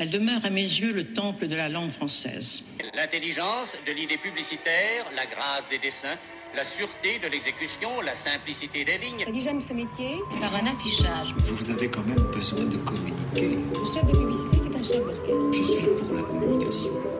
Elle demeure à mes yeux le temple de la langue française. L'intelligence de l'idée publicitaire, la grâce des dessins, la sûreté de l'exécution, la simplicité des lignes. J'aime ce métier par un affichage. Vous avez quand même besoin de communiquer. Le chef de publicité, c'est un chef d'orchestre. Je suis pour la communication.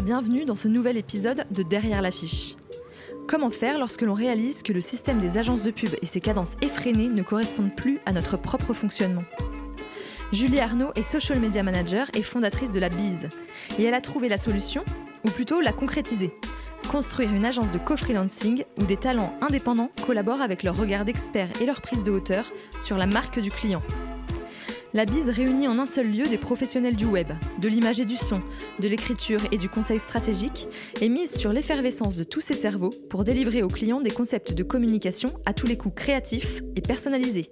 Bienvenue dans ce nouvel épisode de Derrière l'affiche. Comment faire lorsque l'on réalise que le système des agences de pub et ses cadences effrénées ne correspondent plus à notre propre fonctionnement? Julie Arnaud est social media manager et fondatrice de la Bise. Et elle a trouvé la solution, ou plutôt la concrétiser. Construire une agence de co-freelancing où des talents indépendants collaborent avec leur regard d'expert et leur prise de hauteur sur la marque du client. La Bise réunit en un seul lieu des professionnels du web, de l'image et du son, de l'écriture et du conseil stratégique, et mise sur l'effervescence de tous ses cerveaux pour délivrer aux clients des concepts de communication à tous les coups créatifs et personnalisés.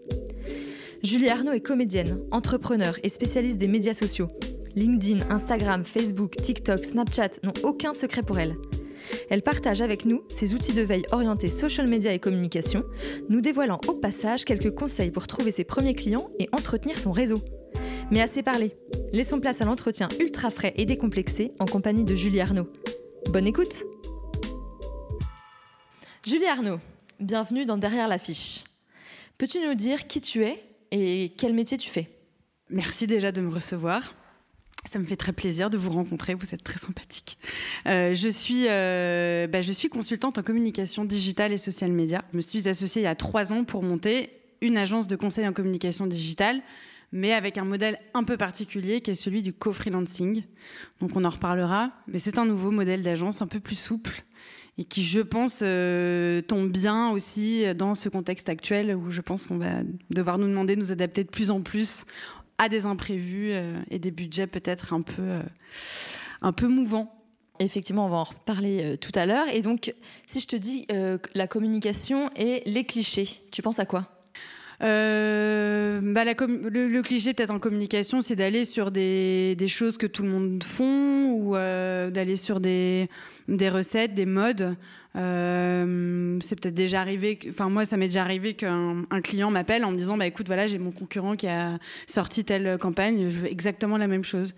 Julie Arnaud est comédienne, entrepreneur et spécialiste des médias sociaux. LinkedIn, Instagram, Facebook, TikTok, Snapchat n'ont aucun secret pour elle. Elle partage avec nous ses outils de veille orientés social media et communication, nous dévoilant au passage quelques conseils pour trouver ses premiers clients et entretenir son réseau. Mais assez parlé, laissons place à l'entretien ultra frais et décomplexé en compagnie de Julie Arnaud. Bonne écoute Julie Arnaud, bienvenue dans Derrière l'affiche. Peux-tu nous dire qui tu es et quel métier tu fais? Merci déjà de me recevoir. Ça me fait très plaisir de vous rencontrer, vous êtes très sympathique. Euh, je, suis, euh, bah, je suis consultante en communication digitale et social media. Je me suis associée il y a trois ans pour monter une agence de conseil en communication digitale, mais avec un modèle un peu particulier qui est celui du co-freelancing. Donc on en reparlera, mais c'est un nouveau modèle d'agence un peu plus souple et qui, je pense, euh, tombe bien aussi dans ce contexte actuel où je pense qu'on va devoir nous demander de nous adapter de plus en plus à des imprévus euh, et des budgets peut-être un peu, euh, un peu mouvants. Effectivement, on va en reparler euh, tout à l'heure. Et donc, si je te dis la communication et les clichés, tu penses à quoi? Euh, bah le, cliché peut-être en communication, c'est d'aller sur des, choses que tout le monde font ou euh, d'aller sur des, recettes, des modes. Euh, c'est peut-être déjà arrivé, enfin moi ça m'est déjà arrivé qu'un client m'appelle en me disant bah écoute voilà j'ai mon concurrent qui a sorti telle campagne, je veux exactement la même chose.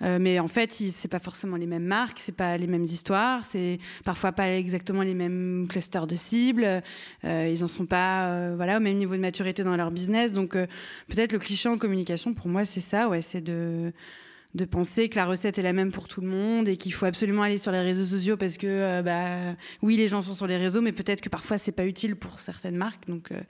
Mais en fait c'est pas forcément les mêmes marques, c'est pas les mêmes histoires, c'est parfois pas exactement les mêmes clusters de cibles, ils en sont pas voilà au même niveau de maturité dans leur business. Donc euh, peut-être le cliché en communication pour moi c'est ça, ouais c'est de de penser que la recette est la même pour tout le monde et qu'il faut absolument aller sur les réseaux sociaux parce que euh, bah oui les gens sont sur les réseaux mais peut-être que parfois c'est pas utile pour certaines marques. Donc euh,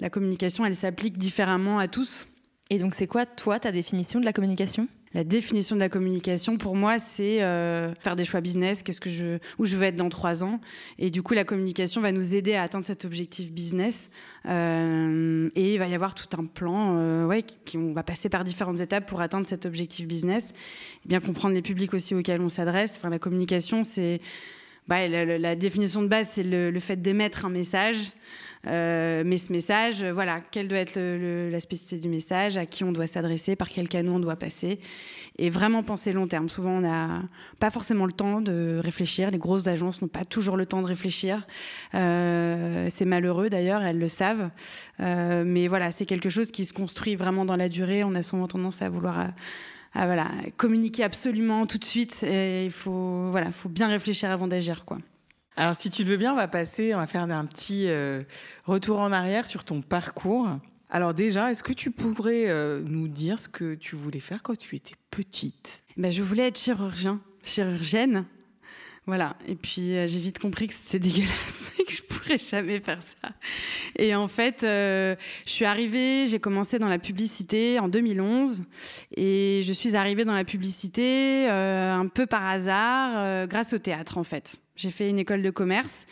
la communication elle s'applique différemment à tous. Et donc c'est quoi toi ta définition de la communication? La définition de la communication, pour moi, c'est euh, faire des choix business. Qu'est-ce que je, où je veux être dans trois ans Et du coup, la communication va nous aider à atteindre cet objectif business. Euh, et il va y avoir tout un plan, euh, ouais, qui, on va passer par différentes étapes pour atteindre cet objectif business. Et bien comprendre les publics aussi auxquels on s'adresse. Enfin, la communication, c'est bah, la, définition de base, c'est le fait d'émettre un message. Euh, mais ce message, euh, voilà, quelle doit être le, le, la spécificité du message, à qui on doit s'adresser, par quel canot on doit passer, et vraiment penser long terme. Souvent, on n'a pas forcément le temps de réfléchir. Les grosses agences n'ont pas toujours le temps de réfléchir. Euh, c'est malheureux d'ailleurs, elles le savent. mais voilà, c'est quelque chose qui se construit vraiment dans la durée. On a souvent tendance à vouloir à, voilà, communiquer absolument tout de suite. Et il faut, voilà, faut bien réfléchir avant d'agir. quoi. Alors, si tu le veux bien, on va passer, on va faire un petit retour en arrière sur ton parcours. Alors déjà, est-ce que tu pourrais nous dire ce que tu voulais faire quand tu étais petite? Ben, Je voulais être chirurgien, chirurgienne. Voilà. Et puis euh, j'ai vite compris que c'était dégueulasse et que je pourrais jamais faire ça. Et en fait, euh, je suis arrivée, j'ai commencé dans la publicité en 2011 et je suis arrivée dans la publicité euh, un peu par hasard grâce au théâtre en fait. J'ai fait une école de commerce.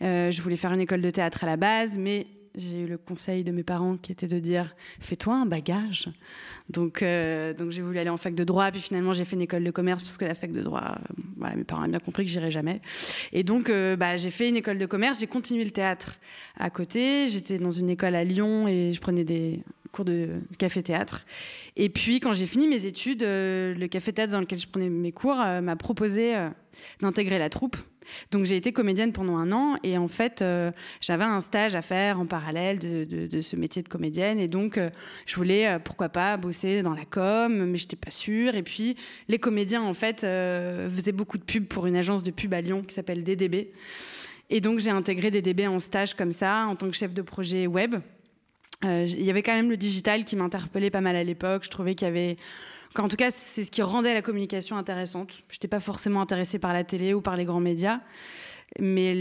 je voulais faire une école de théâtre à la base, mais j'ai eu le conseil de mes parents qui était de dire fais-toi un bagage. Donc, euh, donc j'ai voulu aller en fac de droit, puis finalement j'ai fait une école de commerce parce que la fac de droit, euh, mes parents ont bien compris que j'irais jamais. Et donc euh, bah, j'ai fait une école de commerce, j'ai continué le théâtre à côté. J'étais dans une école à Lyon et je prenais des cours de café-théâtre. Et puis quand j'ai fini mes études, le café-théâtre dans lequel je prenais mes cours m'a proposé d'intégrer la troupe donc j'ai été comédienne pendant un an et en fait euh, j'avais un stage à faire en parallèle de, ce métier de comédienne et donc euh, je voulais euh, pourquoi pas bosser dans la com mais j'étais pas sûre et puis les comédiens en fait faisaient beaucoup de pubs pour une agence de pub à Lyon qui s'appelle DDB et donc j'ai intégré DDB en stage comme ça en tant que chef de projet web. Il y avait quand même le digital qui m'interpellait pas mal à l'époque. Je trouvais qu'il y avait en tout cas, c'est ce qui rendait la communication intéressante. Je n'étais pas forcément intéressée par la télé ou par les grands médias, mais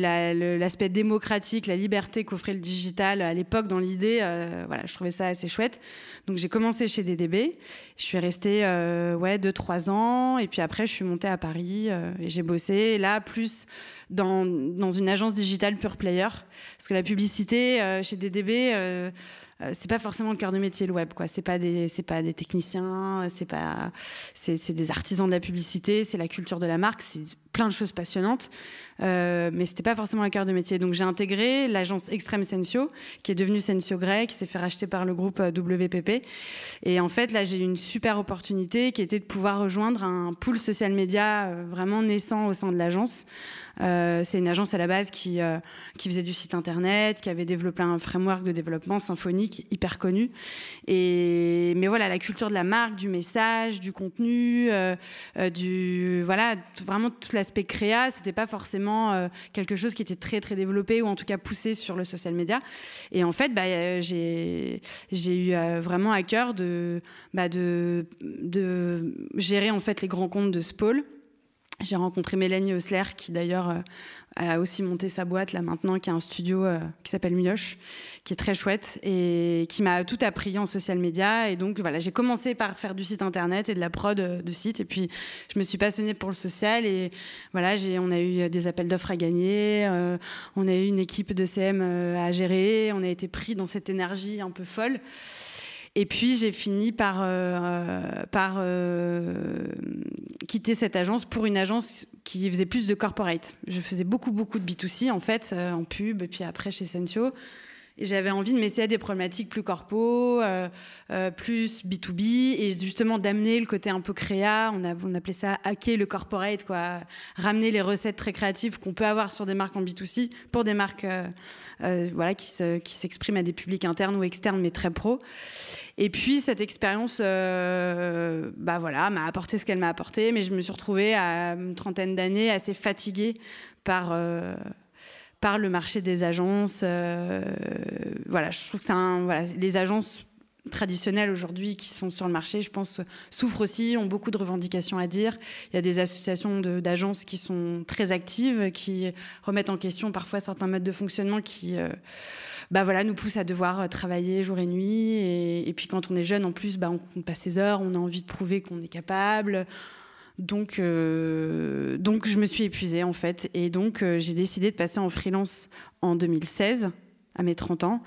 l'aspect démocratique, la liberté qu'offrait le digital à l'époque dans l'idée, euh, voilà, je trouvais ça assez chouette. Donc j'ai commencé chez DDB, je suis restée euh, ouais deux trois ans, et puis après je suis montée à Paris euh, et j'ai bossé là plus dans, dans une agence digitale pure player, parce que la publicité chez DDB euh, c'est pas forcément le cœur de métier le web quoi. C'est pas des c'est pas des techniciens c'est pas c'est des artisans de la publicité c'est la culture de la marque c'est plein de choses passionnantes. Euh, mais c'était pas forcément le cœur de métier. Donc j'ai intégré l'agence Extreme Sensio qui est devenue Sensio Grey qui s'est fait racheter par le groupe euh, WPP et en fait là j'ai eu une super opportunité qui était de pouvoir rejoindre un pool social média vraiment naissant au sein de l'agence. Euh, c'est une agence à la base qui, euh, qui faisait du site internet, qui avait développé un framework de développement hyper connu. Et, mais voilà, la culture de la marque, du message, du contenu, euh, du, voilà, vraiment tout l'aspect créa, c'était pas forcément quelque chose qui était très très développé ou en tout cas poussé sur le social media. Et en fait, bah, j'ai eu vraiment à cœur de, bah, de, de gérer en fait les grands comptes de ce. J'ai rencontré Mélanie Osler, qui d'ailleurs euh, a aussi monté sa boîte là maintenant, qui a un studio euh, qui s'appelle Mioche, qui est très chouette et qui m'a tout appris en social media. Et donc voilà, j'ai commencé par faire du site internet et de la prod euh, de site. Et puis je me suis passionnée pour le social. Et voilà, on a eu des appels d'offres à gagner, on a eu une équipe de CM à gérer, on a été pris dans cette énergie un peu folle. Et puis j'ai fini par, euh, par euh, quitter cette agence pour une agence qui faisait plus de corporate. Je faisais beaucoup, beaucoup de B2C en fait, euh, en pub, et puis après chez Sensio. Et j'avais envie de m'essayer à des problématiques plus corpo, plus B2B, et justement d'amener le côté un peu créa. On, appelait ça hacker le corporate, quoi. Ramener les recettes très créatives qu'on peut avoir sur des marques en B2C pour des marques euh, voilà, qui, s'exprime à des publics internes ou externes, mais très pro. Et puis cette expérience, euh, bah voilà, m'a apporté ce qu'elle m'a apporté, mais je me suis retrouvée à une trentaine d'années assez fatiguée par euh, par le marché des agences. voilà, je trouve que les agences traditionnels aujourd'hui qui sont sur le marché, je pense, souffrent aussi, ont beaucoup de revendications à dire. Il y a des associations d'agences qui sont très actives, qui remettent en question parfois certains modes de fonctionnement qui euh, bah voilà, nous poussent à devoir travailler jour et nuit. Et, puis quand on est jeune, en plus, bah, on compte pas ses heures, on a envie de prouver qu'on est capable. Donc, euh, donc je me suis épuisée en fait. Et donc euh, j'ai décidé de passer en freelance en 2016, à mes 30 ans.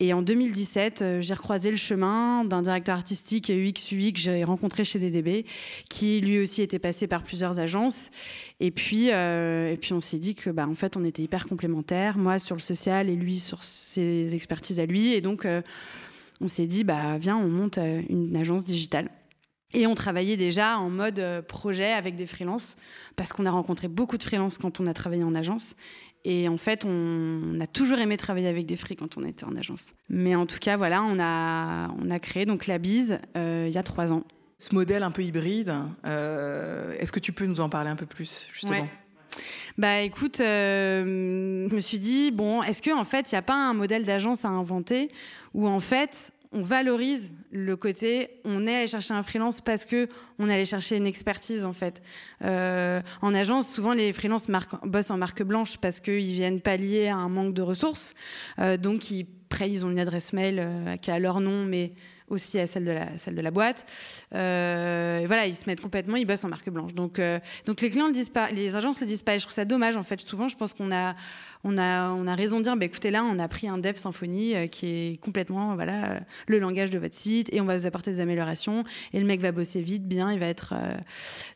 Et en 2017, euh, j'ai recroisé le chemin d'un directeur artistique UX UI que j'ai rencontré chez DDB, qui lui aussi était passé par plusieurs agences. Et puis, et puis on s'est dit que, bah, en fait, on était hyper complémentaires, moi sur le social et lui sur ses expertises à lui. Et donc, on s'est dit, bah, viens, on monte une agence digitale. Et on travaillait déjà en mode projet avec des freelances, parce qu'on a rencontré beaucoup de freelances quand on a travaillé en agence. Et en fait, on, a toujours aimé travailler avec des free quand on était en agence. Mais en tout cas, voilà, on a, on a créé donc la bise il y a trois ans. Ce modèle un peu hybride, est-ce que tu peux nous en parler un peu plus justement? Bah écoute, euh, je me suis dit, bon, est-ce qu'en en fait, il n'y a pas un modèle d'agence à inventer où en fait, on valorise le côté, on est allé chercher un freelance parce que on allé chercher une expertise en fait. Euh, en agence, souvent les freelances bossent en marque blanche parce qu'ils viennent pallier à un manque de ressources. Euh, donc après, ils ont une adresse mail qui a leur nom, mais aussi à celle de la, celle de la boîte. Euh, voilà, ils se mettent complètement, ils bossent en marque blanche. Donc, euh, donc les clients le disent pas, les agences le disent pas. Et je trouve ça dommage, en fait. Souvent, je pense qu'on a, on a, on a raison de dire, bah, écoutez, là, on a pris un dev Symfony euh, qui est complètement voilà, le langage de votre site et on va vous apporter des améliorations. Et le mec va bosser vite, bien, il va être.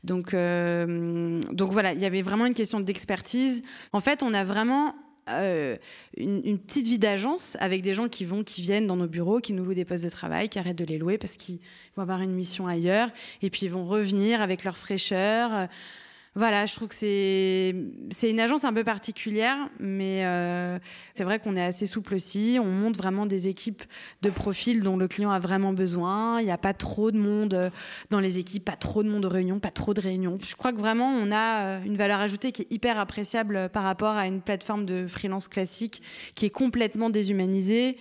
donc, donc voilà, il y avait vraiment une question d'expertise. En fait, on a vraiment euh, une, petite vie d'agence avec des gens qui vont, qui viennent dans nos bureaux, qui nous louent des postes de travail, qui arrêtent de les louer parce qu'ils vont avoir une mission ailleurs, et puis ils vont revenir avec leur fraîcheur. Voilà, je trouve que c'est c'est une agence un peu particulière, mais euh, c'est vrai qu'on est assez souple aussi. On monte vraiment des équipes de profil dont le client a vraiment besoin. Il n'y a pas trop de monde euh, dans les équipes, pas trop de monde de réunions, pas trop de réunions. Je crois que vraiment on a euh, une valeur ajoutée qui est hyper appréciable par rapport à une plateforme de freelance classique qui est complètement déshumanisée.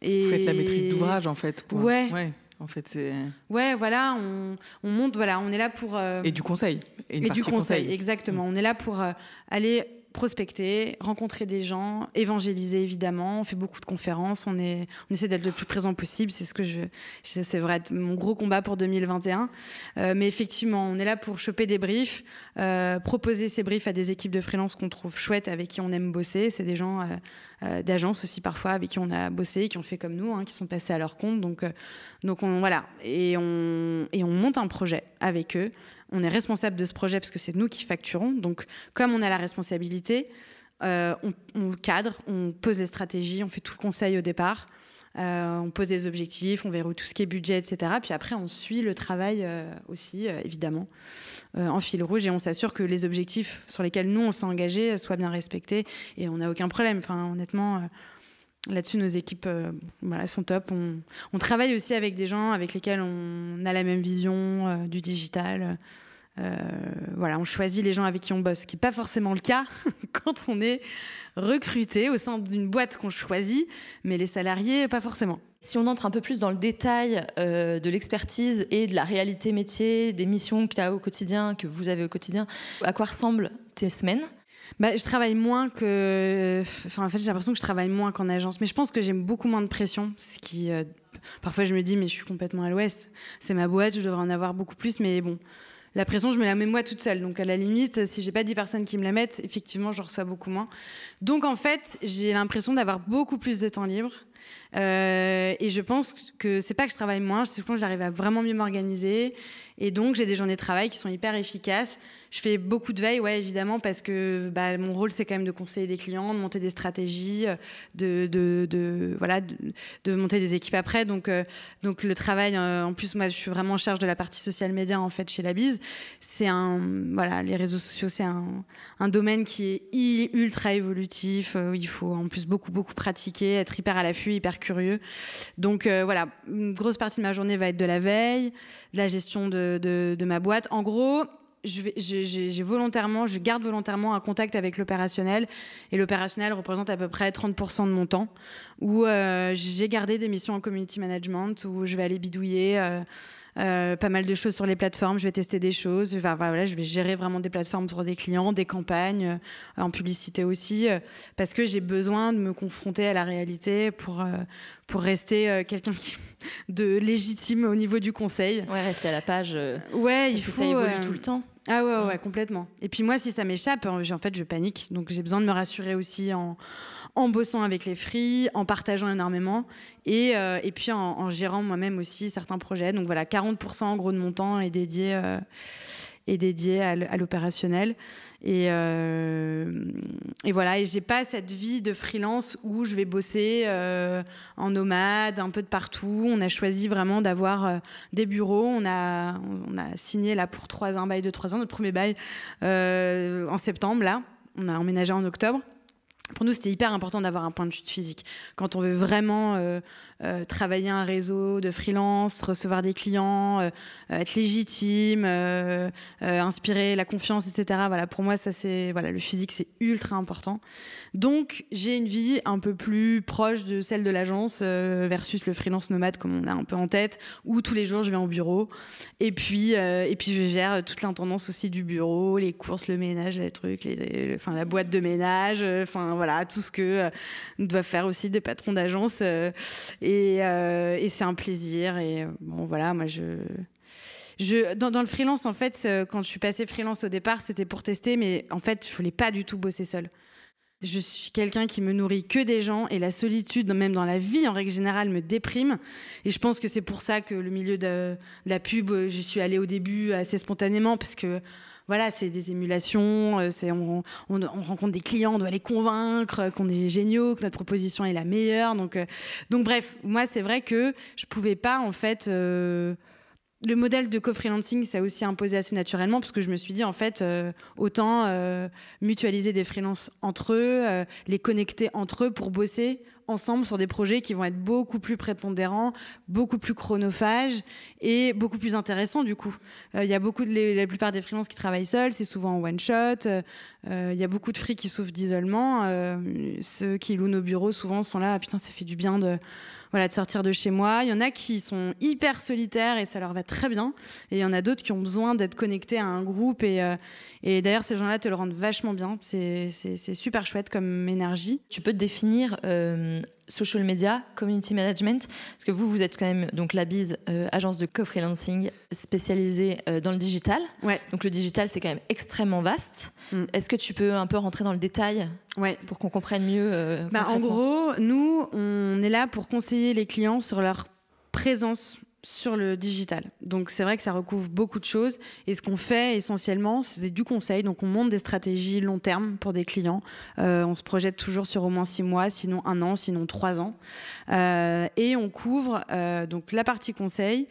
Et... Vous faites la maîtrise d'ouvrage en fait. Quoi. ouais. En fait, c'est. Ouais, voilà, on, monte, voilà, on est là pour. Euh, et du conseil. Et, du conseil, exactement. On est là pour euh, aller prospecter, rencontrer des gens, évangéliser évidemment. On fait beaucoup de conférences, on, est, on essaie d'être le plus présent possible. C'est ce que je, c'est vrai, mon gros combat pour 2021. Euh, mais effectivement, on est là pour choper des briefs, euh, proposer ces briefs à des équipes de freelance qu'on trouve chouettes, avec qui on aime bosser. C'est des gens euh, d'agence aussi parfois avec qui on a bossé, qui ont fait comme nous, hein, qui sont passés à leur compte. Donc, donc on, voilà, et on, et on monte un projet avec eux on est responsable de ce projet parce que c'est nous qui facturons. Donc, comme on a la responsabilité, euh, on, cadre, on pose des stratégies, on fait tout le conseil au départ, euh, on pose des objectifs, on verrouille tout ce qui est budget, etc. Puis après, on suit le travail euh, aussi, évidemment, en fil rouge et on s'assure que les objectifs sur lesquels nous, on s'est engagés soient bien respectés et on n'a aucun problème. Enfin, honnêtement. Là-dessus, nos équipes voilà, sont top. On, travaille aussi avec des gens avec lesquels on a la même vision du digital. Euh, voilà, on choisit les gens avec qui on bosse, ce qui n'est pas forcément le cas quand on est recruté au sein d'une boîte qu'on choisit, mais les salariés, pas forcément. Si on entre un peu plus dans le détail euh, de l'expertise et de la réalité métier, des missions que tu as au quotidien, que vous avez au quotidien, à quoi ressemblent tes semaines? Bah, je travaille moins que. Enfin, en fait, j'ai l'impression que je travaille moins qu'en agence. Mais je pense que j'ai beaucoup moins de pression. Euh, parfois, je me dis, mais je suis complètement à l'ouest. C'est ma boîte, je devrais en avoir beaucoup plus. Mais bon, la pression, je me la mets moi toute seule. Donc à la limite, si j'ai pas 10 personnes qui me la mettent, effectivement, je reçois beaucoup moins. Donc en fait, j'ai l'impression d'avoir beaucoup plus de temps libre. Euh, et je pense que c'est pas que je travaille moins, c'est que j'arrive à vraiment mieux m'organiser. Et donc, j'ai des journées de travail qui sont hyper efficaces. Je fais beaucoup de veille, ouais, évidemment, parce que bah, mon rôle, c'est quand même de conseiller des clients, de monter des stratégies, de, voilà, de, monter des équipes après. Donc, euh, donc le travail, euh, en plus, moi, je suis vraiment en charge de la partie social média, en fait, chez la Bise. C'est un, voilà, les réseaux sociaux, c'est un, domaine qui est ultra évolutif, où il faut en plus beaucoup, beaucoup pratiquer, être hyper à l'affût, hyper curieux. Donc, voilà, une grosse partie de ma journée va être de la veille, de la gestion de de, ma boîte. En gros, j'ai volontairement, je garde volontairement un contact avec l'opérationnel et l'opérationnel représente à peu près 30% de mon temps où euh, j'ai gardé des missions en community management où je vais aller bidouiller euh, euh, pas mal de choses sur les plateformes, je vais tester des choses, voilà, je vais gérer vraiment des plateformes pour des clients, des campagnes, en publicité aussi, parce que j'ai besoin de me confronter à la réalité pour, pour rester quelqu'un de légitime au niveau du conseil. Ouais, rester à la page. ouais, il faut. ça évolue tout le temps. Ah ouais, ouais, complètement. Et puis moi, si ça m'échappe, en fait, je panique. Donc j'ai besoin de me rassurer aussi en, en bossant avec les free, en partageant énormément et, euh, et puis en, gérant moi-même aussi certains projets. Donc voilà, 40% en gros de mon temps est dédié, euh, est dédié à l'opérationnel. Et, euh, et voilà, et j'ai pas cette vie de freelance où je vais bosser euh, en nomade, un peu de partout. On a choisi vraiment d'avoir des bureaux. On a, on a signé là pour trois ans, bail de trois ans, notre premier bail en septembre là. On a emménagé en octobre. Pour nous, c'était hyper important d'avoir un point de chute physique. Quand on veut vraiment euh, euh, travailler un réseau de freelance, recevoir des clients, euh, être légitime, inspirer la confiance, etc. Voilà, pour moi, ça c'est voilà, le physique, c'est ultra important. Donc, j'ai une vie un peu plus proche de celle de l'agence versus le freelance nomade, comme on a un peu en tête, où tous les jours je vais au bureau. Et puis, et puis je gère toute l'intendance aussi du bureau, les courses, le ménage, les trucs, enfin la boîte de ménage, enfin voilà, tout ce que euh, doivent faire aussi des patrons d'agence. Euh, euh, et, c'est un plaisir. Et bon, voilà, moi, je. Je, dans, le freelance, en fait, quand je suis passée freelance au départ, c'était pour tester, mais en fait, je voulais pas du tout bosser seule. Je suis quelqu'un qui me nourrit que des gens et la solitude, même dans la vie en règle générale, me déprime. Et je pense que c'est pour ça que le milieu de, la pub, je suis allée au début assez spontanément parce que voilà, c'est des émulations, euh, c'est on, rencontre des clients, on doit les convaincre euh, qu'on est géniaux, que notre proposition est la meilleure. Donc, euh, donc bref, moi c'est vrai que je pouvais pas en fait. le modèle de co-freelancing s'est aussi imposé assez naturellement parce que je me suis dit en fait autant mutualiser des freelances entre eux, les connecter entre eux pour bosser ensemble sur des projets qui vont être beaucoup plus prépondérants, beaucoup plus chronophages et beaucoup plus intéressants du coup. Euh, il y a beaucoup de la plupart des freelances qui travaillent seuls, c'est souvent en one shot. Euh, il y a beaucoup de free qui souffrent d'isolement. Euh, ceux qui louent nos bureaux souvent sont là, ah, putain ça fait du bien de voilà, de sortir de chez moi. Il y en a qui sont hyper solitaires et ça leur va très bien. Et il y en a d'autres qui ont besoin d'être connectés à un groupe. Et, euh, d'ailleurs, ces gens-là te le rendent vachement bien. C'est super chouette comme énergie. Tu peux te définir euh, social media, community management Parce que vous, vous êtes quand même donc la bise, euh, agence de co-freelancing spécialisée dans le digital. Ouais. Donc le digital, c'est quand même extrêmement vaste. Mm. Est-ce que tu peux un peu rentrer dans le détail ouais. pour qu'on comprenne mieux euh, bah, En gros, nous, on est là pour conseiller les clients sur leur présence sur le digital. Donc c'est vrai que ça recouvre beaucoup de choses. Et ce qu'on fait essentiellement, c'est du conseil. Donc on monte des stratégies long terme pour des clients. Euh, on se projette toujours sur au moins six mois, sinon un an, sinon trois ans. Euh, et on couvre donc la partie conseil.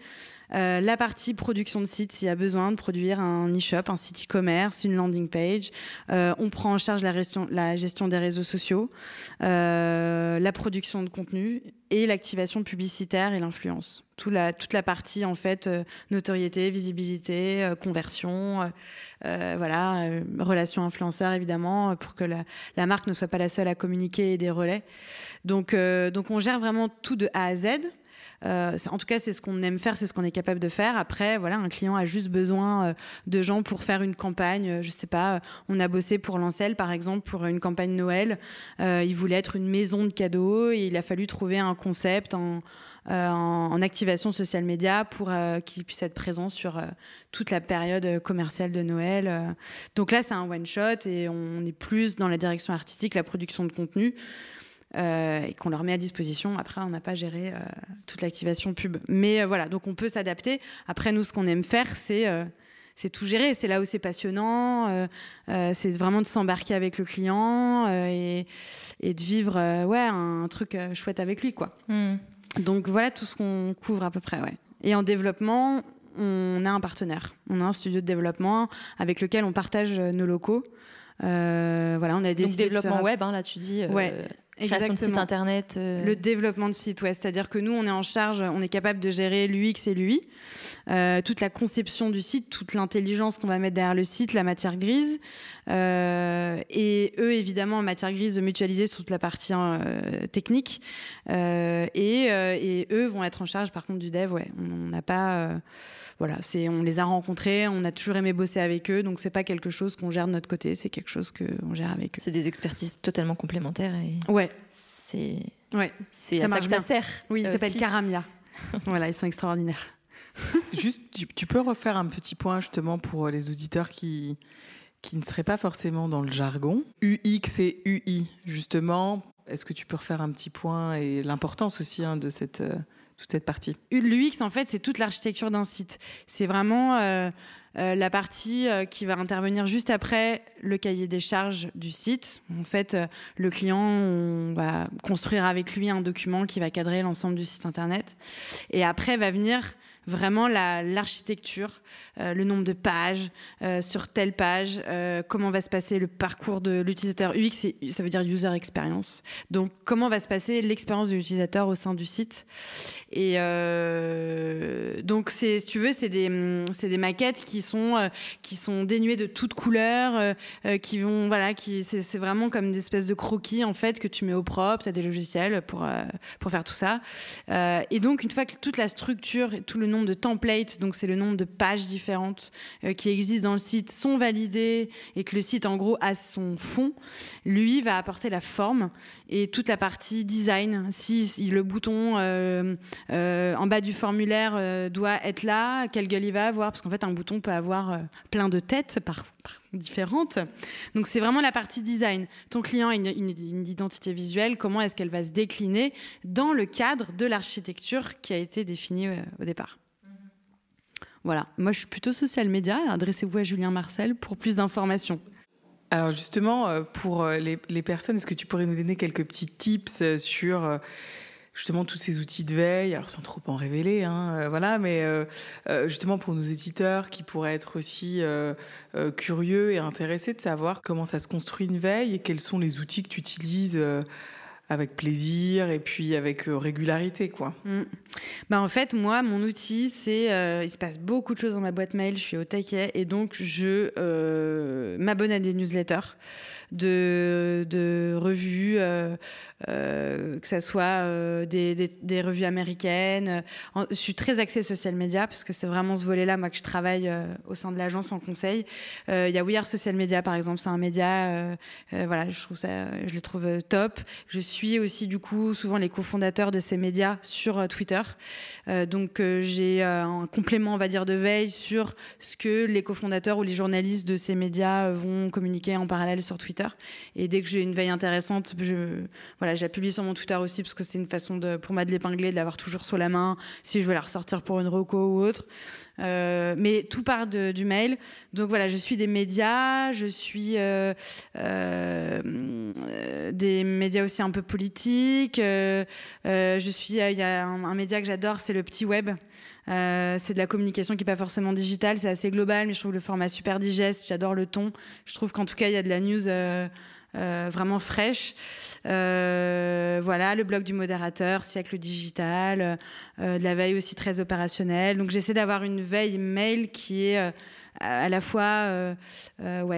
Euh, la partie production de site, s'il y a besoin de produire un e-shop, un site e-commerce, une landing page. Euh, on prend en charge la gestion, des réseaux sociaux, euh, la production de contenu et l'activation publicitaire et l'influence. Toute la, partie, en fait, notoriété, visibilité, conversion, voilà, relations influenceurs, évidemment, pour que la, la, marque ne soit pas la seule à communiquer et des relais. Donc, donc on gère vraiment tout de A à Z. Euh, en tout cas, c'est ce qu'on aime faire, c'est ce qu'on est capable de faire. Après, voilà, un client a juste besoin euh, de gens pour faire une campagne. Euh, je sais pas, on a bossé pour Lancel, par exemple, pour une campagne Noël. il voulait être une maison de cadeaux et il a fallu trouver un concept en, activation social média pour qu'il puisse être présent sur toute la période commerciale de Noël. Donc là, c'est un one shot et on est plus dans la direction artistique, la production de contenu. Euh, et qu'on leur met à disposition. Après, on n'a pas géré euh, toute l'activation pub. Mais euh, voilà, donc on peut s'adapter. Après, nous, ce qu'on aime faire, c'est c'est tout gérer. C'est là où c'est passionnant. c'est vraiment de s'embarquer avec le client et, et, de vivre ouais, un truc chouette avec lui. Quoi. Hmm. Donc voilà tout ce qu'on couvre à peu près. Ouais. Et en développement, on a un partenaire. On a un studio de développement avec lequel on partage nos locaux. voilà, on a des développement web, hein, là tu dis. Ouais. Création de site internet. Euh. Le développement de site, ouais. C'est-à-dire que nous, on est en charge, on est capable de gérer l'UX et l'UI, euh, toute la conception du site, toute l'intelligence qu'on va mettre derrière le site, la matière grise. Euh, et eux, évidemment, en matière grise, mutualiser toute la partie technique. Et, eux vont être en charge, par contre, du dev, ouais. On n'a pas voilà, c'est on les a rencontrés, on a toujours aimé bosser avec eux, donc c'est pas quelque chose qu'on gère de notre côté, c'est quelque chose qu'on gère avec eux. C'est des expertises totalement complémentaires et ouais, c'est ouais, c'est ça à ça que ça sert. Oui, ça s'appelle Caramia. voilà, ils sont extraordinaires. Juste, tu, peux refaire un petit point justement pour les auditeurs qui qui ne seraient pas forcément dans le jargon. UX et UI, justement. Est-ce que tu peux refaire un petit point et l'importance aussi hein, de cette euh, toute cette partie L'UX, en fait, c'est toute l'architecture d'un site. C'est vraiment euh, euh, la partie euh, qui va intervenir juste après le cahier des charges du site. En fait, le client, on va construire avec lui un document qui va cadrer l'ensemble du site internet. Et après va venir vraiment la- l'architecture, euh, le nombre de pages euh, sur telle page, euh, comment va se passer le parcours de l'utilisateur UX, ça veut dire user experience. Donc comment va se passer l'expérience de l'utilisateur au sein du site. Et donc c'est, si tu veux, c'est des, c'est des maquettes qui sont qui sont dénuées de toute couleur, euh, euh, qui vont voilà, qui c'est, vraiment comme des espèces de croquis en fait que tu mets au propre. T'as des logiciels pour pour faire tout ça. Et donc une fois que toute la structure tout le nombre de templates, donc c'est le nombre de pages différentes euh, qui existent dans le site, sont validés et que le site en gros a son fond, lui va apporter la forme et toute la partie design. Si, le bouton euh, euh, en bas du formulaire doit être là, quelle gueule il va avoir, parce qu'en fait un bouton peut avoir plein de têtes différentes. Donc c'est vraiment la partie design. Ton client a une, identité visuelle, comment est-ce qu'elle va se décliner dans le cadre de l'architecture qui a été définie au départ? Voilà, moi je suis plutôt social média, adressez-vous à Julien Marcel pour plus d'informations. Alors justement, euh, pour euh, les, les personnes, est-ce que tu pourrais nous donner quelques petits tips euh, sur justement tous ces outils de veille, alors sans trop en révéler, hein, voilà, mais justement pour nos éditeurs qui pourraient être aussi curieux et intéressés de savoir comment ça se construit une veille et quels sont les outils que tu utilises avec plaisir et puis avec euh, régularité, quoi. Mm. Bah en fait, moi, mon outil, c'est. euh, il se passe beaucoup de choses dans ma boîte mail, je suis au taquet, et donc je euh, m'abonne à des newsletters de, de revues, euh, que ce soit euh, des, revues américaines. En- je suis très axée social media, parce que c'est vraiment ce volet-là, moi, que je travaille euh, au sein de l'agence en conseil. Euh, Il y a We Are Social Media, par exemple, c'est un média, euh, euh, voilà, je trouve ça, je le trouve euh, top. Je suis aussi, du coup, souvent les cofondateurs de ces médias sur euh, Twitter. Euh, donc, euh, j'ai euh, un complément, on va dire, de veille sur ce que les cofondateurs ou les journalistes de ces médias euh, vont communiquer en parallèle sur Twitter. Et dès que j'ai une veille intéressante, voilà, je la publie sur mon Twitter aussi parce que c'est une façon de, pour moi de l'épingler, de l'avoir toujours sous la main si je veux la ressortir pour une reco ou autre. Euh, mais tout part du mail. Donc voilà, je suis des médias, je suis euh, euh, des médias aussi un peu politiques. je suis, il y a un, média que j'adore, c'est le petit web. C'est de la communication qui n'est pas forcément digitale, c'est assez global, mais je trouve le format super digeste. J'adore le ton. Je trouve qu'en tout cas, il y a de la news euh, vraiment fraîche. Euh, voilà, le blog du modérateur, siècle digital, euh, de la veille aussi très opérationnelle. Donc j'essaie d'avoir une veille mail qui est à la fois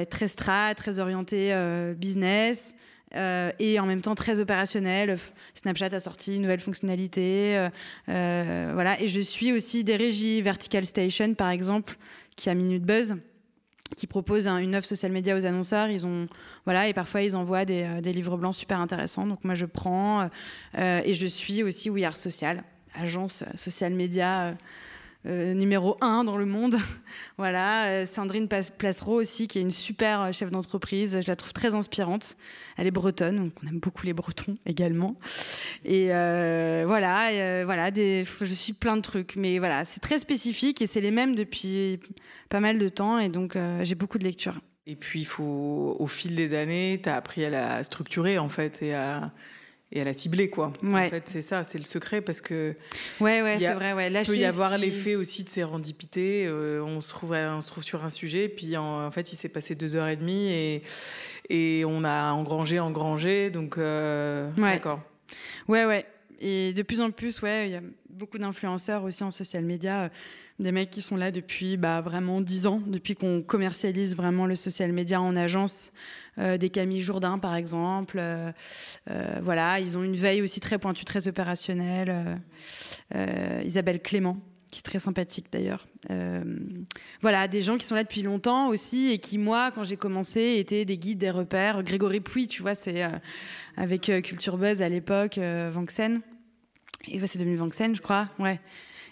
très strat, très orientée business. et en même temps très opérationnelle. F- Snapchat a sorti une nouvelle fonctionnalité. voilà. Et je suis aussi des régies. Vertical Station, par exemple, qui a Minute Buzz qui propose un- une offre social media aux annonceurs. Ils ont, voilà, et parfois ils envoient des, euh, livres blancs super intéressants. Donc moi je prends euh, et je suis aussi We Are Social, agence euh, social média euh, numéro un dans le monde. voilà, euh, Sandrine Placereau aussi, qui est une super euh, chef d'entreprise. Je la trouve très inspirante. Elle est bretonne, donc on aime beaucoup les Bretons également. Et voilà, voilà, je suis plein de trucs, mais voilà, c'est très spécifique et c'est les mêmes depuis pas mal de temps, et donc j'ai beaucoup de lectures. Et puis, au fil des années, tu as appris à la structurer, en fait, et à, et à la cibler, quoi. Ouais. En fait, c'est ça, c'est le secret, parce que Ouais, ouais, c'est vrai, ouais. il Lâcher peut y avoir qui- l'effet aussi de sérendipité. euh, on, se trouve, on se trouve sur un sujet, puis en, en fait, il s'est passé deux heures et demie, et, et on a engrangé, engrangé, donc euh, Ouais. d'accord. Ouais, ouais. Et de plus en plus, ouais, il y a beaucoup d'influenceurs aussi en social media, euh, des mecs qui sont là depuis bah, vraiment dix ans, depuis qu'on commercialise vraiment le social media en agence. Euh, des Camille Jourdain, par exemple. Euh, euh, voilà, ils ont une veille aussi très pointue, très opérationnelle. Isabelle Clément, qui est très sympathique d'ailleurs. Voilà, des gens qui sont là depuis longtemps aussi et qui, moi, quand j'ai commencé, étaient des guides, des repères. Grégory Pouy, tu vois, c'est avec Culture Buzz à l'époque, Vanxen. Et ouais, c'est devenu Vanxen, je crois. Ouais.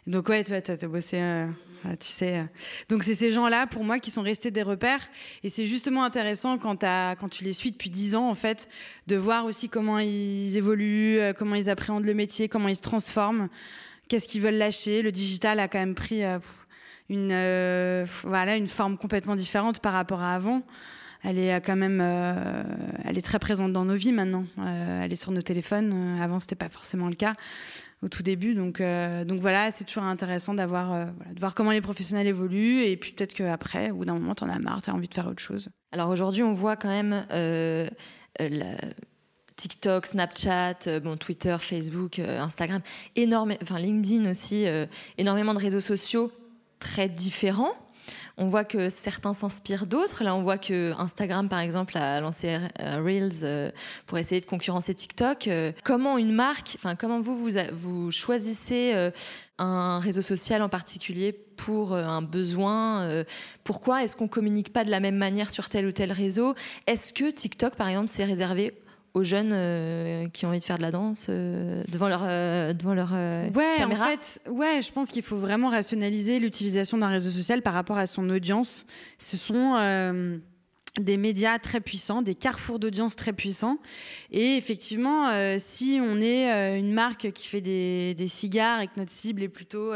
Donc, ouais, tu vois, t'as bossé. euh, voilà, tu sais. euh. Donc, c'est ces gens-là, pour moi, qui sont restés des repères. Et c'est justement intéressant quand, quand tu les suis depuis 10 ans, en fait, de voir aussi comment ils évoluent, euh, comment ils appréhendent le métier, comment ils se transforment, qu'est-ce qu'ils veulent lâcher? Le digital a quand même pris. une, voilà, une forme complètement différente par rapport à avant. Elle est quand même, euh, elle est très présente dans nos vies maintenant. Euh, elle est sur nos téléphones. Avant, c'était pas forcément le cas au tout début. Donc, donc voilà, c'est toujours intéressant d'avoir, de voir comment les professionnels évoluent. Et puis peut-être qu'après, au bout d'un moment, t'en as marre, t'as envie de faire autre chose. Alors aujourd'hui, on voit quand même TikTok, Snapchat, bon, Twitter, Facebook, Instagram, énorme, enfin LinkedIn aussi, énormément de réseaux sociaux très différents. On voit que certains s'inspirent d'autres. Là, on voit que Instagram, par exemple, a lancé Reels euh, pour essayer de concurrencer TikTok. Euh, comment une marque, enfin, comment vous, vous, choisissez euh, un réseau social en particulier pour un besoin Pourquoi est-ce qu'on communique pas de la même manière sur tel ou tel réseau? Est-ce que TikTok, par exemple, s'est réservé aux jeunes euh, qui ont envie de faire de la danse euh, devant leur euh, devant leur ouais, caméra. En fait, ouais, je pense qu'il faut vraiment rationaliser l'utilisation d'un réseau social par rapport à son audience. Ce sont des médias très puissants, des carrefours d'audience très puissants. Et effectivement, si on est une marque qui fait des, cigares et que notre cible est plutôt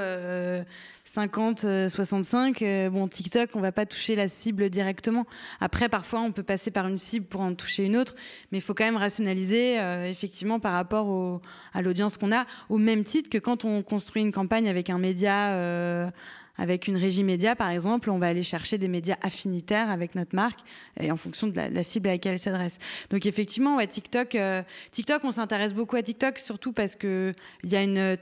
50, 65, euh, euh, bon, TikTok, on va pas toucher la cible directement. Après, parfois, on peut passer par une cible pour en toucher une autre, mais il faut quand même rationaliser, euh, effectivement, par rapport à l'audience qu'on a, au même titre que quand on construit une campagne avec un média avec une régie média, par exemple, on va aller chercher des médias affinitaires avec notre marque et en fonction de la, cible à laquelle elle s'adresse. Donc effectivement, TikTok, euh, TikTok, on s'intéresse beaucoup à TikTok surtout parce que il y a une,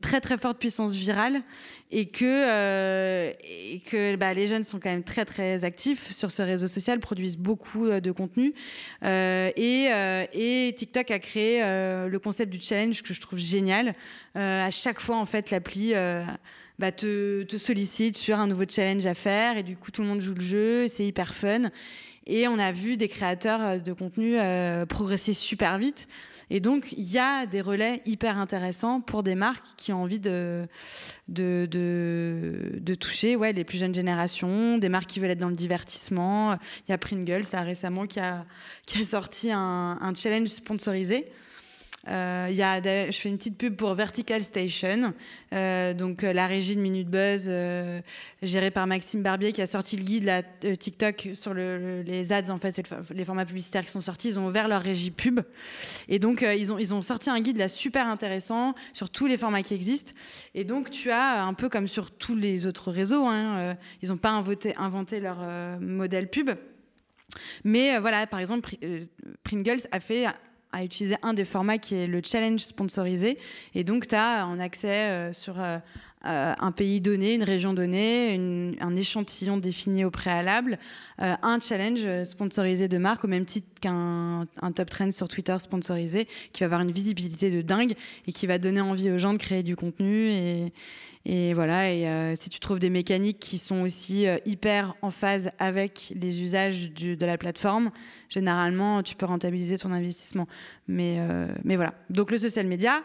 très très forte puissance virale et que euh, bah, les jeunes sont quand même très très actifs sur ce réseau social, produisent beaucoup euh, de contenu et, et TikTok a créé le concept du challenge que je trouve génial. à chaque fois, en fait, l'appli bah, te, sollicite sur un nouveau challenge à faire et du coup tout le monde joue le jeu, c'est hyper fun. Et on a vu des créateurs euh, de contenu euh, progresser super vite. Et donc, il y a des relais hyper intéressants pour des marques qui ont envie de, de, de, toucher ouais, les plus jeunes générations, des marques qui veulent être dans le divertissement. Il y a Pringles, là, récemment, qui a, qui a sorti un challenge sponsorisé euh, y a, je fais une petite pub pour Vertical Station, euh, donc euh, la régie de Minute Buzz, euh, gérée par Maxime Barbier, qui a sorti le guide TikTok sur le, les ads, en fait, les formats publicitaires qui sont sortis. Ils ont ouvert leur régie pub. Et donc, ils, ont, ils ont sorti un guide là super intéressant sur tous les formats qui existent. Et donc, tu as un peu comme sur tous les autres réseaux, hein, ils n'ont pas inventé, inventé leur modèle pub. Mais voilà, par exemple, Pringles a fait à utiliser un des formats qui est le challenge sponsorisé. Et donc, tu as un accès euh, sur euh, euh, un pays donné, une région donnée, un échantillon défini au préalable, un challenge sponsorisé de marque au même titre qu'un top trend sur Twitter sponsorisé qui va avoir une visibilité de dingue et qui va donner envie aux gens de créer du contenu et, voilà, et euh, si tu trouves des mécaniques qui sont aussi euh, hyper en phase avec les usages de la plateforme, généralement, tu peux rentabiliser ton investissement. Mais, euh, mais voilà. Donc le social media,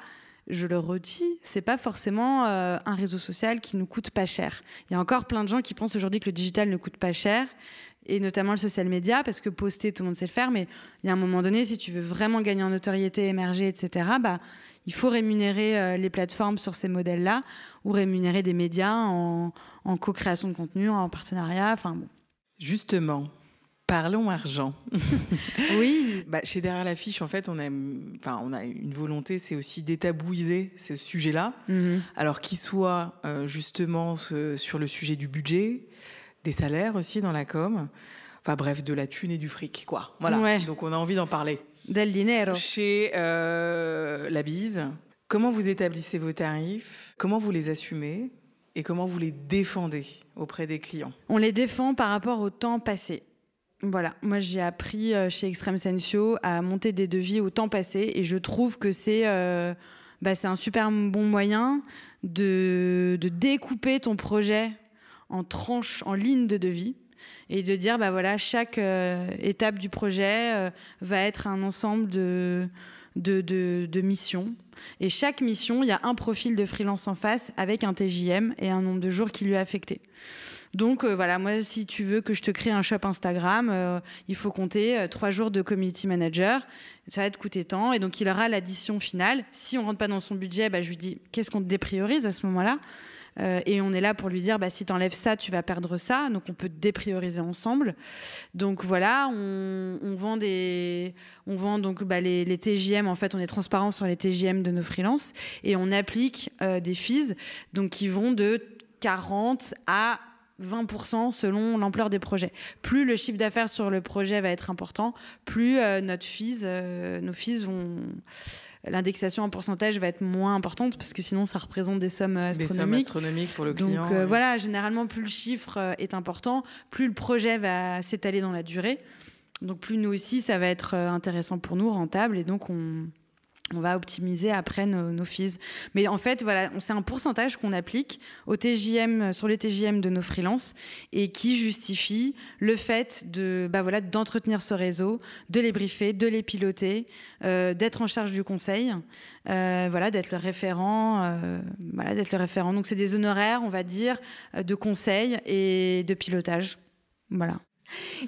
je le redis, c'est pas forcément un réseau social qui nous coûte pas cher. Il y a encore plein de gens qui pensent aujourd'hui que le digital ne coûte pas cher et notamment le social media, parce que poster, tout le monde sait le faire, mais il y a un moment donné, si tu veux vraiment gagner en notoriété, émerger, etc., bah, il faut rémunérer euh, les plateformes sur ces modèles-là ou rémunérer des médias en, co-création de contenu, en partenariat. Enfin bon. Justement, Parlons argent. oui. Bah, chez Derrière l'affiche, en fait, on a, enfin, on a une volonté, c'est aussi d'étabouiser ce sujet-là. Mhm. Alors, qu'il soit euh, justement sur le sujet du budget, des salaires aussi dans la com, enfin bref, de la thune et du fric, quoi. Voilà. Donc, on a envie d'en parler. Del dinero. Chez euh, La Bise, comment vous établissez vos tarifs? Comment vous les assumez? Et comment vous les défendez auprès des clients? On les défend par rapport au temps passé. Voilà, moi j'ai appris euh, chez Extreme Sensio à monter des devis au temps passé et je trouve que c'est euh, bah, un super bon moyen de, découper ton projet en tranches, en lignes de devis et de dire bah voilà chaque euh, étape du projet va être un ensemble de, de, missions Et chaque mission, il y a un profil de freelance en face avec un TJM et un nombre de jours qui lui est affecté. Donc euh, voilà, moi, si tu veux que je te crée un shop Instagram, euh, il faut compter euh, trois jours de community manager. Ça va te coûter tant. Et donc, il aura l'addition finale. Si on rentre pas dans son budget, bah, je lui dis qu'est-ce qu'on dépriorise à ce moment-là? Euh, et on est là pour lui dire bah, si tu enlèves ça, tu vas perdre ça. Donc on peut déprioriser ensemble. Donc voilà, on, vend des. On vend donc bah, les, les, TJM, en fait, on est transparent sur les TJM de nos freelances et on applique euh, des fees donc, qui vont de 40 à 20% selon l'ampleur des projets. Plus le chiffre d'affaires sur le projet va être important, plus euh, notre fees, nos fees vont l'indexation en pourcentage va être moins importante parce que sinon ça représente des sommes astronomiques. Des sommes astronomiques pour le client. Donc euh, voilà, généralement plus le chiffre euh, est important, plus le projet va s'étaler dans la durée. Donc plus nous aussi ça va être euh, intéressant pour nous, rentable et donc on on va optimiser après nos, fees. Mais en fait, voilà, c'est un pourcentage qu'on applique au TJM, sur les TJM de nos freelances et qui justifie le fait de, bah voilà, d'entretenir ce réseau, de les briefer, de les piloter, euh, d'être en charge du conseil, euh, voilà, d'être le référent, euh, voilà, d'être le référent. Donc c'est des honoraires, on va dire, de conseil et de pilotage. Voilà.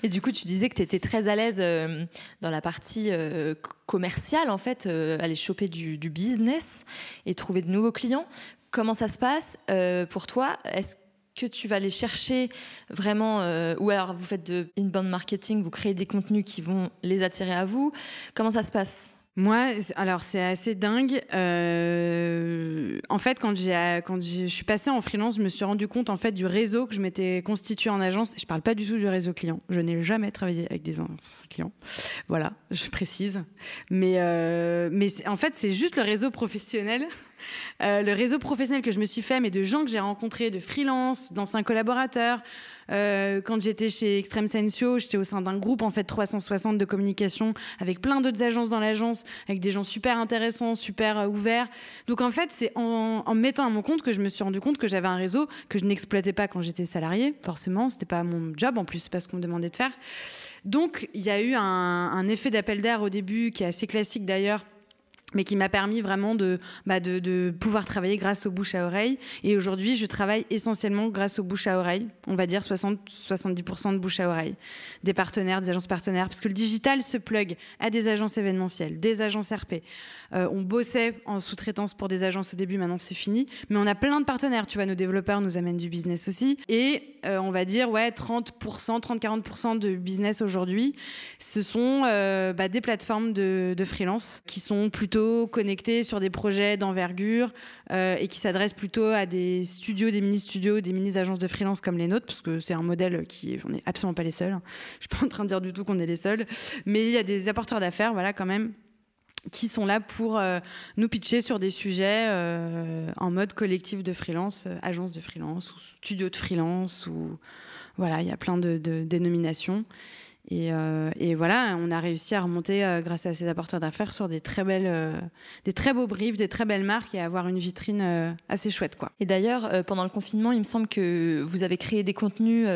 Et du coup, tu disais que tu étais très à l'aise euh, dans la partie euh, commerciale, en fait, euh, aller choper du, business et trouver de nouveaux clients. Comment ça se passe pour toi? Est-ce que tu vas aller chercher vraiment, ou alors vous faites de inbound marketing, vous créez des contenus qui vont les attirer à vous? Comment ça se passe? Moi, alors c'est assez dingue. Euh, en fait, quand quand je suis passée en freelance, je me suis rendu compte en fait du réseau que je m'étais constitué en agence. Je parle pas du tout du réseau client. Je n'ai jamais travaillé avec des clients. Voilà, je précise. Mais euh, mais en fait, c'est juste le réseau professionnel. Euh, le réseau professionnel que je me suis fait, mais de gens que j'ai rencontrés, de freelance, d'anciens collaborateurs. Euh, quand j'étais chez Extreme Sensio, j'étais au sein d'un groupe en fait 360 de communication avec plein d'autres agences dans l'agence, avec des gens super intéressants, super euh, ouverts. Donc en fait, c'est en, me mettant à mon compte que je me suis rendu compte que j'avais un réseau que je n'exploitais pas quand j'étais salarié. Forcément, c'était pas mon job en plus, c'est pas ce qu'on me demandait de faire. Donc il y a eu un effet d'appel d'air au début qui est assez classique d'ailleurs mais qui m'a permis vraiment de, bah de, pouvoir travailler grâce aux bouche à oreille. Et aujourd'hui, je travaille essentiellement grâce aux bouche à oreille. On va dire 60-70% de bouche à oreille. Des partenaires, des agences partenaires. Parce que le digital se plug à des agences événementielles, des agences RP. Euh, on bossait en sous-traitance pour des agences au début, maintenant c'est fini. Mais on a plein de partenaires. Tu vois, nos développeurs nous amènent du business aussi. Et euh, on va dire, ouais, 30%, 30-40% de business aujourd'hui, ce sont euh, bah, des plateformes de, de freelance qui sont plutôt connectés sur des projets d'envergure euh, et qui s'adressent plutôt à des studios, des mini-studios, des mini-agences de freelance comme les nôtres, parce que c'est un modèle qui, on n'est absolument pas les seuls. Je suis pas en train de dire du tout qu'on est les seuls, mais il y a des apporteurs d'affaires, voilà, quand même qui sont là pour euh, nous pitcher sur des sujets euh, en mode collectif de freelance, euh, agence de freelance ou studio de freelance ou voilà, il y a plein de dénominations. Et, euh, et, voilà, on a réussi à remonter euh, grâce à ces apporteurs d'affaires sur des très belles, euh, des très beaux briefs, des très belles marques et avoir une vitrine assez chouette, quoi. Et d'ailleurs, pendant le confinement, il me semble que vous avez créé des contenus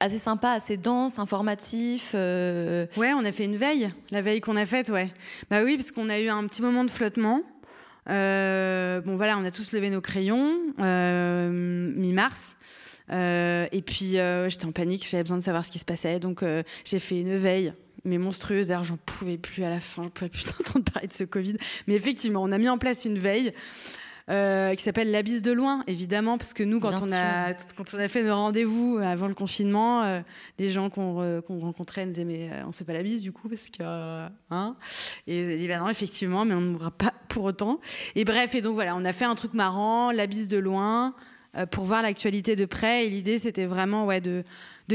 assez sympas, assez denses, informatifs. Ouais, on a fait une veille, la veille qu'on a faite, ouais. Bah oui, parce qu'on a eu un petit moment de flottement. Bon voilà, on a tous levé nos crayons mi-mars. Euh, et puis euh, j'étais en panique, j'avais besoin de savoir ce qui se passait, donc euh, j'ai fait une veille mais monstrueuse. D'ailleurs, j'en pouvais plus à la fin, je pouvais plus entendre parler de ce Covid. Mais effectivement, on a mis en place une veille. Euh, qui s'appelle l'abysse de loin, évidemment, parce que nous, quand on, a, quand on a fait nos rendez-vous avant le confinement, euh, les gens qu'on qu rencontrait nous disaient mais euh, on se fait pas la bise du coup parce que hein et, et ben non effectivement, mais on ne mourra pas pour autant. Et bref, et donc voilà, on a fait un truc marrant, l'abysse de loin pour voir l'actualité de près. Et l'idée, c'était vraiment ouais, de,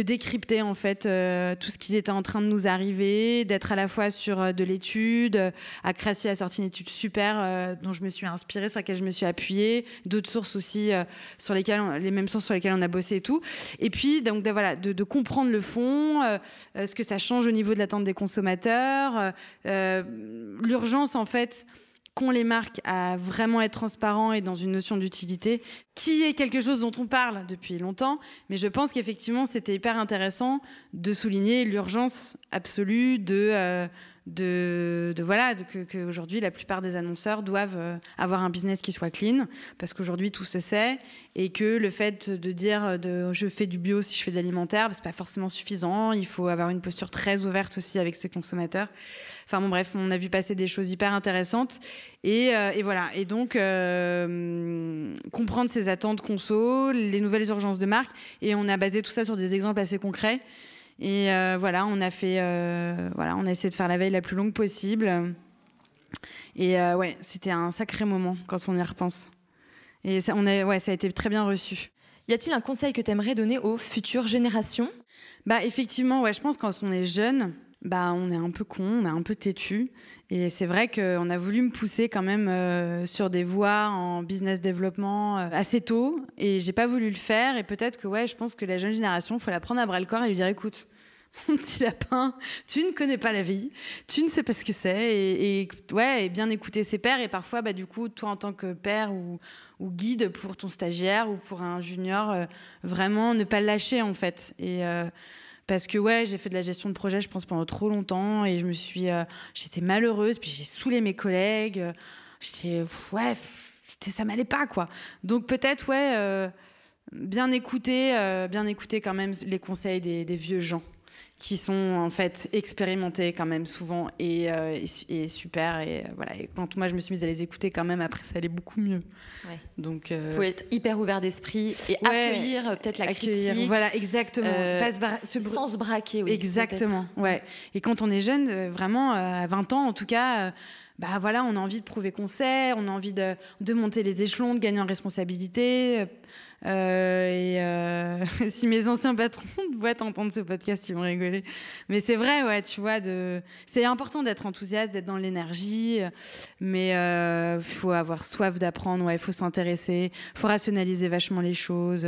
décrypter en fait euh, tout ce qui était en train de nous arriver, d'être à la fois sur euh, de l'étude. Acracy a sorti une étude super euh, dont je me suis inspirée, sur laquelle je me suis appuyée, d'autres sources aussi euh, sur lesquelles on, les mêmes sources sur lesquelles on a bossé et tout. Et puis donc de, voilà, de, de comprendre le fond, euh, ce que ça change au niveau de l'attente des consommateurs, l'urgence en fait qu'ont les marques à vraiment être transparents et dans une notion d'utilité, qui est quelque chose dont on parle depuis longtemps, mais je pense qu'effectivement c'était hyper intéressant de souligner l'urgence absolue de, euh, de, voilà que, aujourd'hui la plupart des annonceurs doivent euh, avoir un business qui soit clean parce qu'aujourd'hui tout se sait et que le fait de dire je fais du bio si je fais de l'alimentaire bah, c'est pas forcément suffisant. Il faut avoir une posture très ouverte aussi avec ses consommateurs. Enfin bon bref on a vu passer des choses hyper intéressantes. Et, euh, voilà. Et donc euh, comprendre ses attentes conso les nouvelles urgences de marque. Et on a basé tout ça sur des exemples assez concrets et euh, voilà, on a fait, euh, voilà, on a essayé de faire la veille la plus longue possible. Et euh, ouais, c'était un sacré moment quand on y repense. Et ça, on a, ouais, ça a été très bien reçu. Y a-t-il un conseil que tu aimerais donner aux futures générations? Bah effectivement, ouais, je pense que quand on est jeune, bah on est un peu con, on est un peu têtu. Et c'est vrai qu'on a voulu me pousser quand même euh, sur des voies en business développement euh, assez tôt. Et j'ai pas voulu le faire. Et peut-être que ouais, je pense que la jeune génération, faut la prendre à bras le corps et lui dire écoute. Mon petit lapin, tu ne connais pas la vie, tu ne sais pas ce que c'est, et, ouais, et bien écouter ses pairs, et parfois, bah, du coup, toi en tant que père ou, guide pour ton stagiaire ou pour un junior, euh, vraiment ne pas le lâcher en fait. Et parce que ouais, j'ai fait de la gestion de projet, je pense pendant trop longtemps et je me suis, euh, j'étais malheureuse, puis j'ai saoulé mes collègues. J'étais ouais, ça m'allait pas quoi. Donc peut-être ouais, euh, bien écouter, euh, bien écouter quand même les conseils des vieux gens qui sont en fait expérimentés quand même souvent et, euh, et su- et super et euh, voilà. Et quand moi je me suis mise à les écouter quand même, après ça allait beaucoup mieux. Ouais. Donc euh, faut être hyper ouvert d'esprit et Ouais, accueillir peut-être la accueillir, critique. Voilà, exactement. Pas se bra- se br- sans se braquer, oui. Exactement, ouais. Et quand on est jeune, vraiment, à 20 ans en tout cas, bah voilà, on a envie de prouver qu'on sait, on a envie de, de monter les échelons, de gagner en responsabilité. Euh, euh, et euh, si mes anciens patrons de boîte entendent ce podcast, ils vont rigoler. Mais c'est vrai, ouais, tu vois, de... c'est important d'être enthousiaste, d'être dans l'énergie, euh, mais il faut avoir soif d'apprendre, ouais, il faut s'intéresser, il faut rationaliser vachement les choses.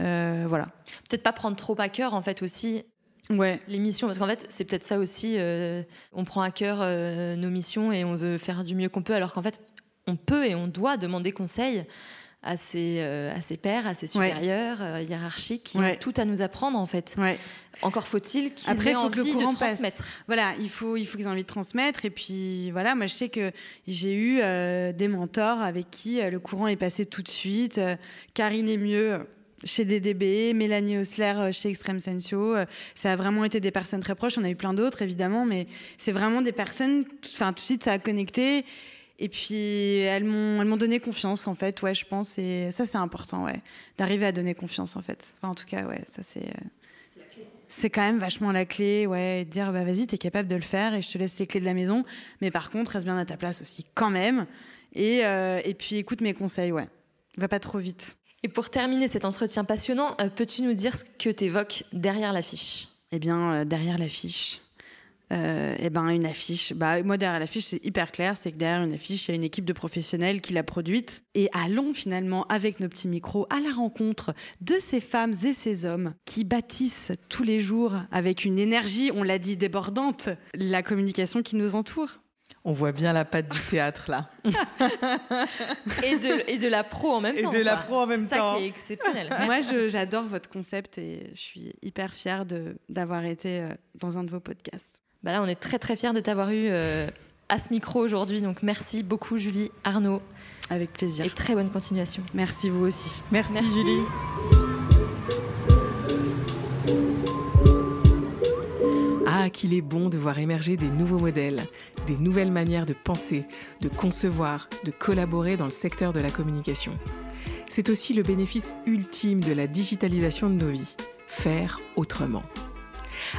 euh, voilà. Peut-être pas prendre trop à cœur en fait aussi Ouais. les missions parce qu'en fait c'est peut-être ça aussi euh, on prend à cœur euh, nos missions et on veut faire du mieux qu'on peut alors qu'en fait on peut et on doit demander conseil à ses, euh, à ses pairs, à ses supérieurs euh, hiérarchiques qui Ouais. ont tout à nous apprendre en fait. Ouais. Encore faut-il qu'ils Après, aient faut que le envie de passe. transmettre. Voilà, il faut, il faut qu'ils aient envie de transmettre. Et puis, voilà, moi, je sais que j'ai eu euh, des mentors avec qui euh, le courant est passé tout de suite. Karine est mieux chez DDB, Mélanie Osler chez Extreme Sensio. Ça a vraiment été des personnes très proches. On a eu plein d'autres, évidemment, mais c'est vraiment des personnes. Enfin, tout de suite, ça a connecté. Et puis, elles m'ont, elles m'ont donné confiance, en fait, ouais, je pense. Et ça, c'est important, ouais, d'arriver à donner confiance, en fait. Enfin, en tout cas, ouais, ça, c'est. euh, c'est quand même vachement la clé, ouais, et de dire bah vas-y, t'es capable de le faire et je te laisse les clés de la maison, mais par contre, reste bien à ta place aussi quand même. Et, euh, et puis écoute mes conseils, ouais. Va pas trop vite. Et pour terminer cet entretien passionnant, euh, peux-tu nous dire ce que t'évoques derrière l'affiche? Eh bien, euh, derrière l'affiche, euh, eh ben une affiche. Bah moi derrière l'affiche, c'est hyper clair, c'est que derrière une affiche, il y a une équipe de professionnels qui l'a produite. Et allons finalement avec nos petits micros à la rencontre de ces femmes et ces hommes qui bâtissent tous les jours avec une énergie, on l'a dit, débordante, la communication qui nous entoure. On voit bien la patte du théâtre là. et de, et de la pro en même Et temps. de la pro en même C'est temps. ça qui est exceptionnel. Moi, j'adore votre concept et je suis hyper fière d'avoir été euh, dans un de vos podcasts. Bah là, on est très très fiers de t'avoir eu euh, à ce micro aujourd'hui. Donc merci beaucoup Julie, Arnaud, Avec plaisir. et très bonne continuation. Merci vous aussi. Merci, Merci. Julie. Ah, qu'il est bon de voir émerger des nouveaux modèles, des nouvelles manières de penser, de concevoir, de collaborer dans le secteur de la communication. C'est aussi le bénéfice ultime de la digitalisation de nos vies, faire autrement.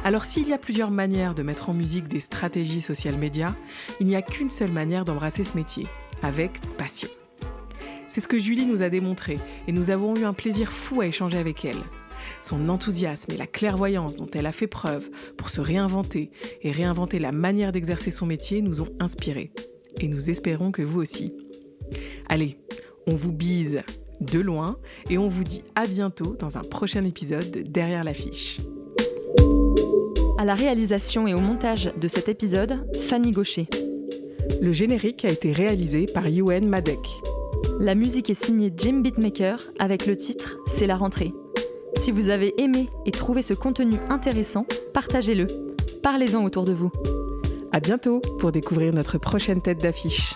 Alors s'il y a plusieurs manières de mettre en musique des stratégies social médias, il n'y a qu'une seule manière d'embrasser ce métier, avec passion. C'est ce que Julie nous a démontré et nous avons eu un plaisir fou à échanger avec elle. Son enthousiasme et la clairvoyance dont elle a fait preuve pour se réinventer et réinventer la manière d'exercer son métier nous ont inspirés. Et nous espérons que vous aussi. Allez, on vous bise de loin et on vous dit à bientôt dans un prochain épisode de Derrière l'affiche. À la réalisation et au montage de cet épisode, Fanny Gaucher. Le générique a été réalisé par Yuen Madek. La musique est signée Jim Beatmaker avec le titre C'est la rentrée. Si vous avez aimé et trouvé ce contenu intéressant, partagez-le. Parlez-en autour de vous. À bientôt pour découvrir notre prochaine tête d'affiche.